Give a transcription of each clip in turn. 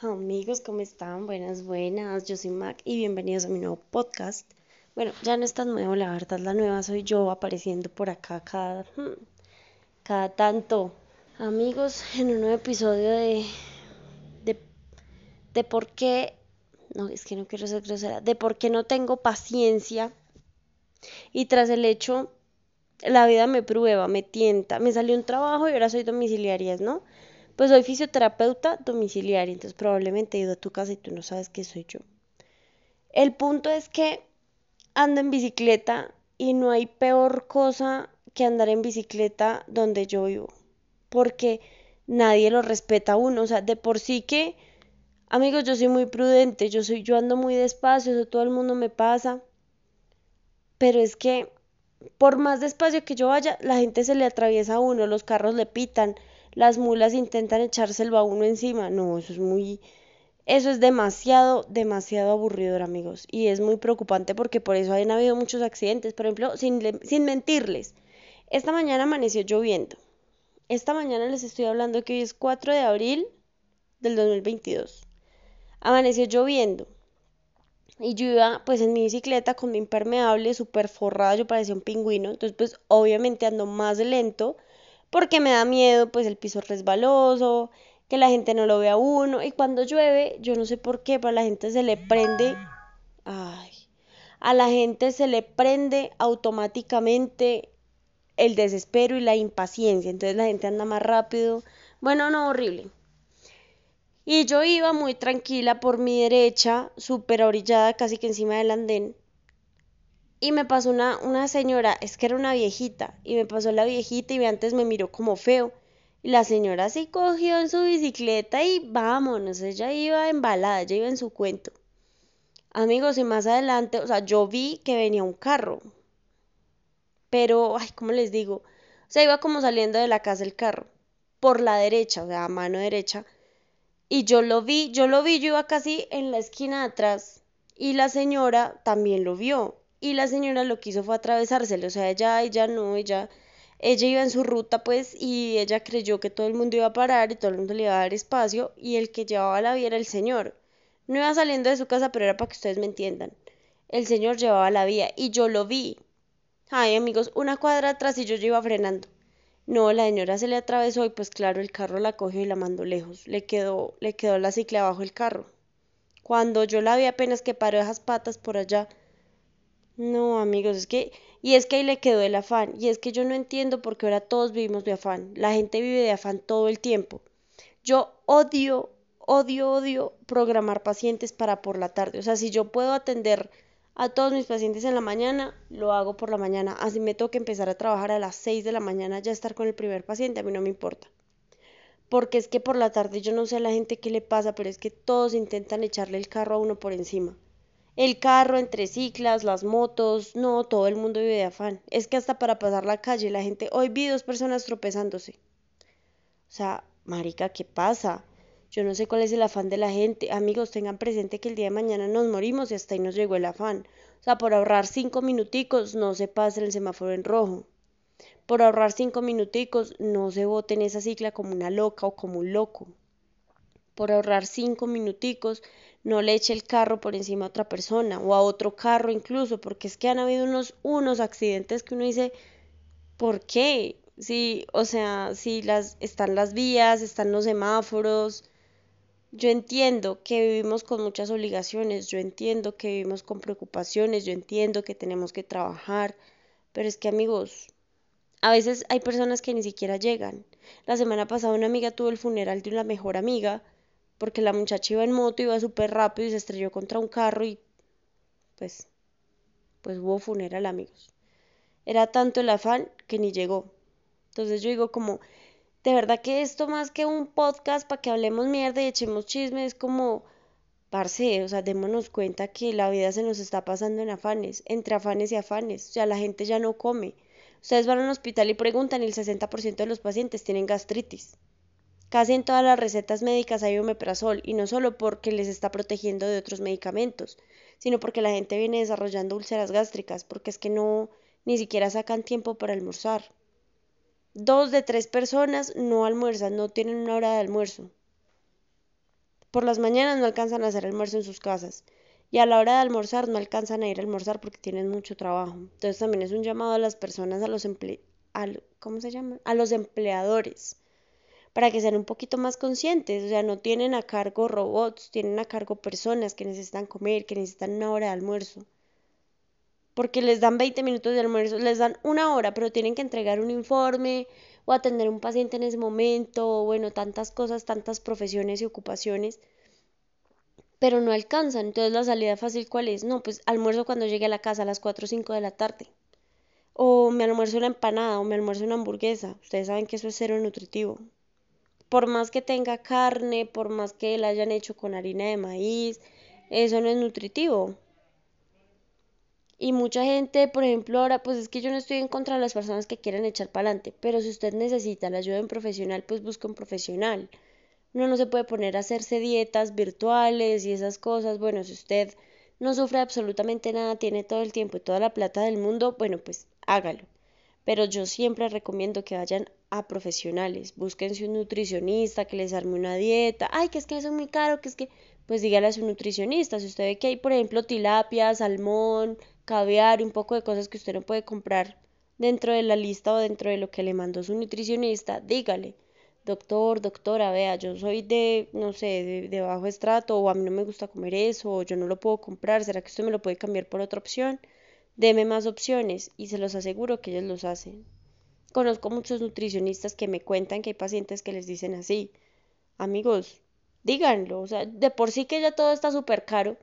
Amigos, ¿cómo están? Buenas, buenas. Yo soy Mac y bienvenidos a mi nuevo podcast. Bueno, ya no es nuevo, la verdad, la nueva soy yo apareciendo por acá cada, hmm, cada tanto. Amigos, en un nuevo episodio de, de, de por qué, no, es que no quiero ser grosera, de por qué no tengo paciencia y tras el hecho, la vida me prueba, me tienta, me salió un trabajo y ahora soy domiciliaria, ¿no? Pues soy fisioterapeuta domiciliaria, entonces probablemente he ido a tu casa y tú no sabes que soy yo. El punto es que ando en bicicleta y no hay peor cosa que andar en bicicleta donde yo vivo, porque nadie lo respeta a uno, o sea, de por sí que, amigos, yo soy muy prudente, yo soy, yo ando muy despacio, eso todo el mundo me pasa, pero es que por más despacio que yo vaya, la gente se le atraviesa a uno, los carros le pitan, las mulas intentan echárselo a uno encima. No, eso es muy, eso es demasiado, demasiado aburridor, amigos. Y es muy preocupante porque por eso han habido muchos accidentes. Por ejemplo, sin, sin mentirles, esta mañana amaneció lloviendo. Esta mañana les estoy hablando que hoy es 4 de abril del 2022. Amaneció lloviendo. Y yo iba pues en mi bicicleta con mi impermeable súper forrada, yo parecía un pingüino. Entonces pues obviamente ando más lento porque me da miedo pues el piso resbaloso, que la gente no lo vea uno y cuando llueve, yo no sé por qué, pero a la gente se le prende, ay, a la gente se le prende automáticamente el desespero y la impaciencia, entonces la gente anda más rápido, bueno, no, horrible. Y yo iba muy tranquila por mi derecha, súper orillada, casi que encima del andén, y me pasó una, una señora, es que era una viejita, y me pasó la viejita y antes me miró como feo. Y la señora se cogió en su bicicleta y vámonos, ella iba embalada, ella iba en su cuento. Amigos, y más adelante, o sea, yo vi que venía un carro. Pero, ay, ¿cómo les digo? O sea, iba como saliendo de la casa el carro, por la derecha, o sea, a mano derecha. Y yo lo vi, yo lo vi, yo iba casi en la esquina de atrás. Y la señora también lo vio y la señora lo que hizo fue atravesárselo, o sea, ella, ella no, ella, ella iba en su ruta pues y ella creyó que todo el mundo iba a parar y todo el mundo le iba a dar espacio y el que llevaba la vía era el señor. No iba saliendo de su casa, pero era para que ustedes me entiendan. El señor llevaba la vía y yo lo vi. Ay, amigos, una cuadra atrás y yo, iba frenando. No, la señora se le atravesó y pues claro, el carro la cogió y la mandó lejos. Le quedó, le quedó la cicla abajo el carro. Cuando yo la vi apenas que paró esas patas por allá, no, amigos, es que, y es que ahí le quedó el afán, y es que yo no entiendo por qué ahora todos vivimos de afán, la gente vive de afán todo el tiempo. Yo odio, odio, odio programar pacientes para por la tarde, o sea, si yo puedo atender a todos mis pacientes en la mañana, lo hago por la mañana, así me toca empezar a trabajar a las 6 de la mañana, ya estar con el primer paciente, a mí no me importa. Porque es que por la tarde yo no sé a la gente qué le pasa, pero es que todos intentan echarle el carro a uno por encima el carro entre ciclas, las motos, no, todo el mundo vive de afán. Es que hasta para pasar la calle la gente, hoy vi dos personas tropezándose. O sea, marica, ¿qué pasa? Yo no sé cuál es el afán de la gente. Amigos, tengan presente que el día de mañana nos morimos y hasta ahí nos llegó el afán. O sea, por ahorrar cinco minuticos no se pase el semáforo en rojo. Por ahorrar cinco minuticos no se bote en esa cicla como una loca o como un loco. Por ahorrar cinco minuticos no le eche el carro por encima a otra persona o a otro carro incluso, porque es que han habido unos, unos accidentes que uno dice, ¿por qué? O sea, si las, están las vías, están los semáforos. Yo entiendo que vivimos con muchas obligaciones, yo entiendo que vivimos con preocupaciones, yo entiendo que tenemos que trabajar, pero es que amigos, a veces hay personas que ni siquiera llegan. La semana pasada una amiga tuvo el funeral de una mejor amiga porque la muchacha iba en moto, iba súper rápido y se estrelló contra un carro y pues, pues hubo funeral, amigos. Era tanto el afán que ni llegó. Entonces yo digo como, de verdad que esto más que un podcast para que hablemos mierda y echemos chismes, es como, parce, o sea, démonos cuenta que la vida se nos está pasando en afanes, entre afanes y afanes. O sea, la gente ya no come. Ustedes van a un hospital y preguntan y el 60% de los pacientes tienen gastritis. Casi en todas las recetas médicas hay omeprazol y no solo porque les está protegiendo de otros medicamentos, sino porque la gente viene desarrollando úlceras gástricas, porque es que no ni siquiera sacan tiempo para almorzar. Dos de tres personas no almuerzan, no tienen una hora de almuerzo. por las mañanas no alcanzan a hacer almuerzo en sus casas y a la hora de almorzar no alcanzan a ir a almorzar porque tienen mucho trabajo. Entonces también es un llamado a las personas, a los emple ¿cómo se llama? A los empleadores para que sean un poquito más conscientes, o sea, no tienen a cargo robots, tienen a cargo personas que necesitan comer, que necesitan una hora de almuerzo. Porque les dan 20 minutos de almuerzo, les dan una hora, pero tienen que entregar un informe o atender a un paciente en ese momento, o bueno, tantas cosas, tantas profesiones y ocupaciones pero no alcanzan. Entonces la salida fácil cuál es? No, pues almuerzo cuando llegue a la casa a las 4 o 5 de la tarde. O me almuerzo una empanada o me almuerzo una hamburguesa. Ustedes saben que eso es cero nutritivo. Por más que tenga carne, por más que la hayan hecho con harina de maíz, eso no es nutritivo. Y mucha gente, por ejemplo, ahora, pues es que yo no estoy en contra de las personas que quieran echar para adelante, pero si usted necesita la ayuda de un profesional, pues busque un profesional. Uno no se puede poner a hacerse dietas virtuales y esas cosas. Bueno, si usted no sufre absolutamente nada, tiene todo el tiempo y toda la plata del mundo, bueno, pues hágalo. Pero yo siempre recomiendo que vayan a profesionales. Búsquense un nutricionista que les arme una dieta. Ay, que es que eso es muy caro, que es que. Pues dígale a su nutricionista. Si usted ve que hay, por ejemplo, tilapia, salmón, caviar, un poco de cosas que usted no puede comprar dentro de la lista o dentro de lo que le mandó su nutricionista, dígale doctor, doctora, vea, yo soy de, no sé, de, bajo estrato, o a mí no me gusta comer eso, o yo no lo puedo comprar, ¿será que usted me lo puede cambiar por otra opción? Deme más opciones y se los aseguro que ellos los hacen. Conozco muchos nutricionistas que me cuentan que hay pacientes que les dicen así, amigos, díganlo, o sea, de por sí que ya todo está súper caro,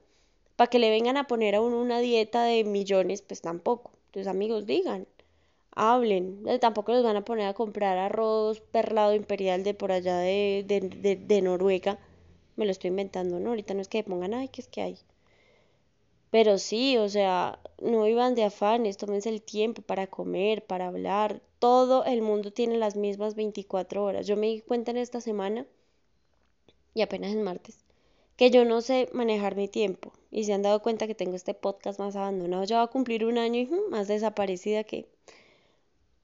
para que le vengan a poner a uno una dieta de millones, pues tampoco. Entonces, amigos, digan, hablen. Eh, tampoco los van a poner a comprar arroz perlado imperial de por allá de, de, de, Noruega. Me lo estoy inventando, ¿no? Ahorita no es que pongan, ay, que es que hay. Pero sí, o sea, no iban de afanes, tómense el tiempo para comer, para hablar. Todo el mundo tiene las mismas 24 horas. Yo me di cuenta en esta semana, y apenas es martes, que yo no sé manejar mi tiempo. Y se han dado cuenta que tengo este podcast más abandonado. Ya va a cumplir un año y más desaparecida que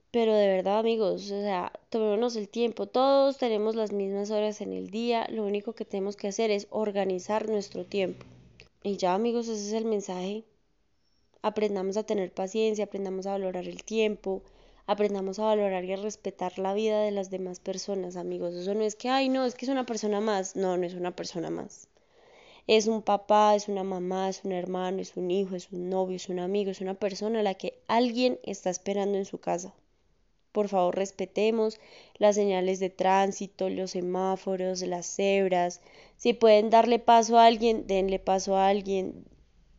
pero de verdad, amigos, o sea, tomémonos el tiempo. Todos tenemos las mismas horas en el día. Lo único que tenemos que hacer es organizar nuestro tiempo. Y ya, amigos, ese es el mensaje. Aprendamos a tener paciencia, aprendamos a valorar el tiempo, aprendamos a valorar y a respetar la vida de las demás personas, amigos. Eso no es que, ay, no, es que es una persona más. No, no es una persona más. Es un papá, es una mamá, es un hermano, es un hijo, es un novio, es un amigo, es una persona a la que alguien está esperando en su casa. Por favor, respetemos las señales de tránsito, los semáforos, las cebras. Si pueden darle paso a alguien, denle paso a alguien.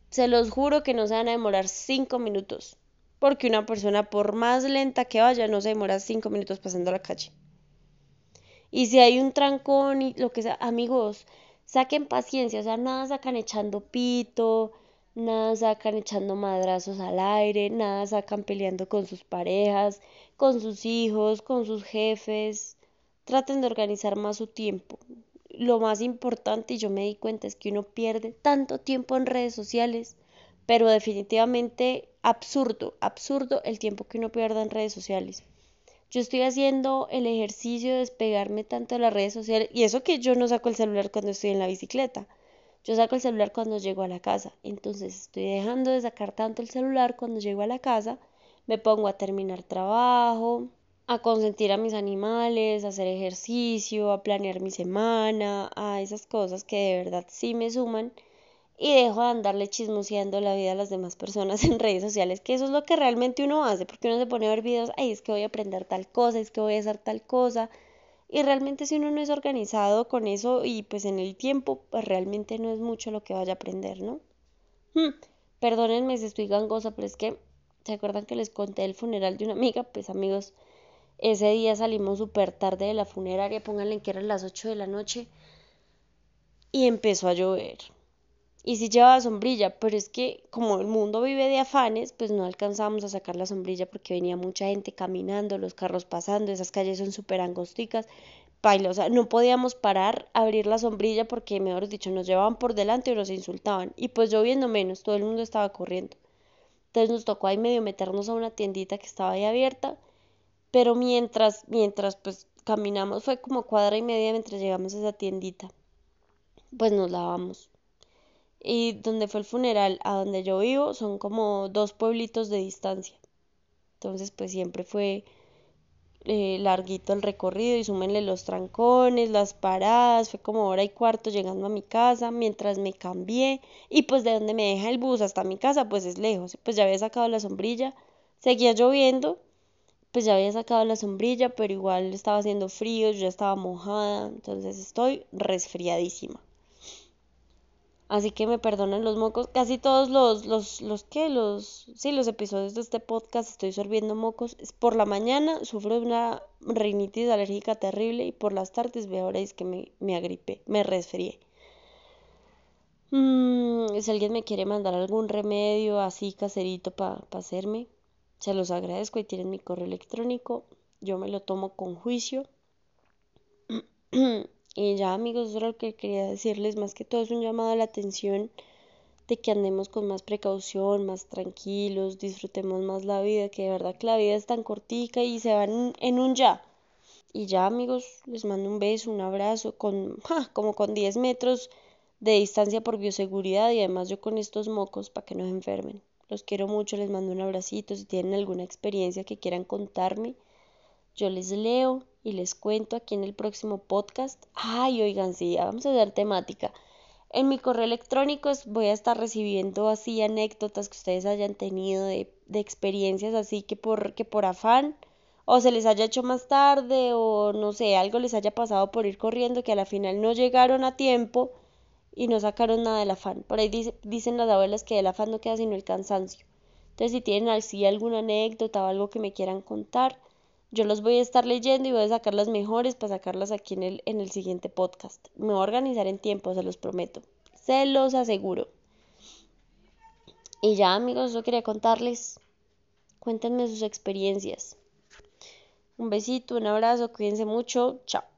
Se los juro que no se van a demorar cinco minutos. Porque una persona, por más lenta que vaya, no se demora cinco minutos pasando la calle. Y si hay un trancón y lo que sea, amigos, saquen paciencia, o sea, nada sacan echando pito, nada sacan echando madrazos al aire, nada sacan peleando con sus parejas, con sus hijos, con sus jefes. Traten de organizar más su tiempo. Lo más importante, y yo me di cuenta, es que uno pierde tanto tiempo en redes sociales, pero definitivamente absurdo, absurdo el tiempo que uno pierde en redes sociales. Yo estoy haciendo el ejercicio de despegarme tanto de las redes sociales, y eso que yo no saco el celular cuando estoy en la bicicleta yo saco el celular cuando llego a la casa, entonces estoy dejando de sacar tanto el celular cuando llego a la casa, me pongo a terminar trabajo, a consentir a mis animales, a hacer ejercicio, a planear mi semana, a esas cosas que de verdad sí me suman. Y dejo de andarle chismoseando la vida a las demás personas en redes sociales, que eso es lo que realmente uno hace, porque uno se pone a ver videos, ay, es que voy a aprender tal cosa, es que voy a hacer tal cosa, y realmente si uno no es organizado con eso y pues en el tiempo, pues realmente no es mucho lo que vaya a aprender, ¿no? Hmm, perdónenme si estoy gangosa, pero es que, ¿se acuerdan que les conté el funeral de una amiga? Pues amigos, ese día salimos súper tarde de la funeraria, pónganle que eran las 8 de la noche y empezó a llover y sí llevaba sombrilla, pero es que como el mundo vive de afanes, pues no alcanzábamos a sacar la sombrilla porque venía mucha gente caminando, los carros pasando, esas calles son súper angosticas, baila, o sea, no podíamos parar a abrir la sombrilla porque, mejor dicho, nos llevaban por delante o nos insultaban, y pues lloviendo menos, todo el mundo estaba corriendo. Entonces nos tocó ahí medio meternos a una tiendita que estaba ahí abierta, pero mientras, mientras pues caminamos, fue como cuadra y media mientras llegamos a esa tiendita pues nos lavamos. Y donde fue el funeral, a donde yo vivo, son como dos pueblitos de distancia. Entonces, pues siempre fue eh, larguito el recorrido y súmenle los trancones, las paradas, fue como hora y cuarto llegando a mi casa mientras me cambié y pues de donde me deja el bus hasta mi casa pues es lejos, pues ya había sacado la sombrilla, seguía lloviendo, pues ya había sacado la sombrilla, pero igual estaba haciendo frío, yo ya estaba mojada, entonces estoy resfriadísima. Así que me perdonan los mocos. Casi todos los, los, los que, los, sí, los episodios de este podcast estoy sorbiendo mocos. Por la mañana sufro de una rinitis alérgica terrible y por las tardes veo ahora es que me, me agripé, me resfrié. Mm, si alguien me quiere mandar algún remedio así caserito para hacerme, se los agradezco y tienen mi correo electrónico. Yo me lo tomo con juicio. Y ya amigos, eso era lo que quería decirles, más que todo es un llamado a la atención de que andemos con más precaución, más tranquilos, disfrutemos más la vida, que de verdad que la vida es tan cortica y se van en un ya. Y ya amigos, les mando un beso, un abrazo, con como con 10 metros de distancia por bioseguridad y además yo con estos mocos para que no se enfermen. Los quiero mucho, les mando un abracito, si tienen alguna experiencia que quieran contarme, yo les leo y les cuento aquí en el próximo podcast. Ay, oigan, sí, vamos a hacer temática. En mi correo electrónico voy a estar recibiendo así anécdotas que ustedes hayan tenido de, de experiencias así que por, que por afán o se les haya hecho más tarde o no sé, algo les haya pasado por ir corriendo que a la final no llegaron a tiempo y no sacaron nada del afán. Por ahí dicen las abuelas que del afán no queda sino el cansancio. Entonces si tienen así alguna anécdota o algo que me quieran contar, yo los voy a estar leyendo y voy a sacar las mejores para sacarlas aquí en el, en el siguiente podcast. Me voy a organizar en tiempo, se los prometo. Se los aseguro. Y ya amigos, yo quería contarles. Cuéntenme sus experiencias. Un besito, un abrazo, cuídense mucho. Chao.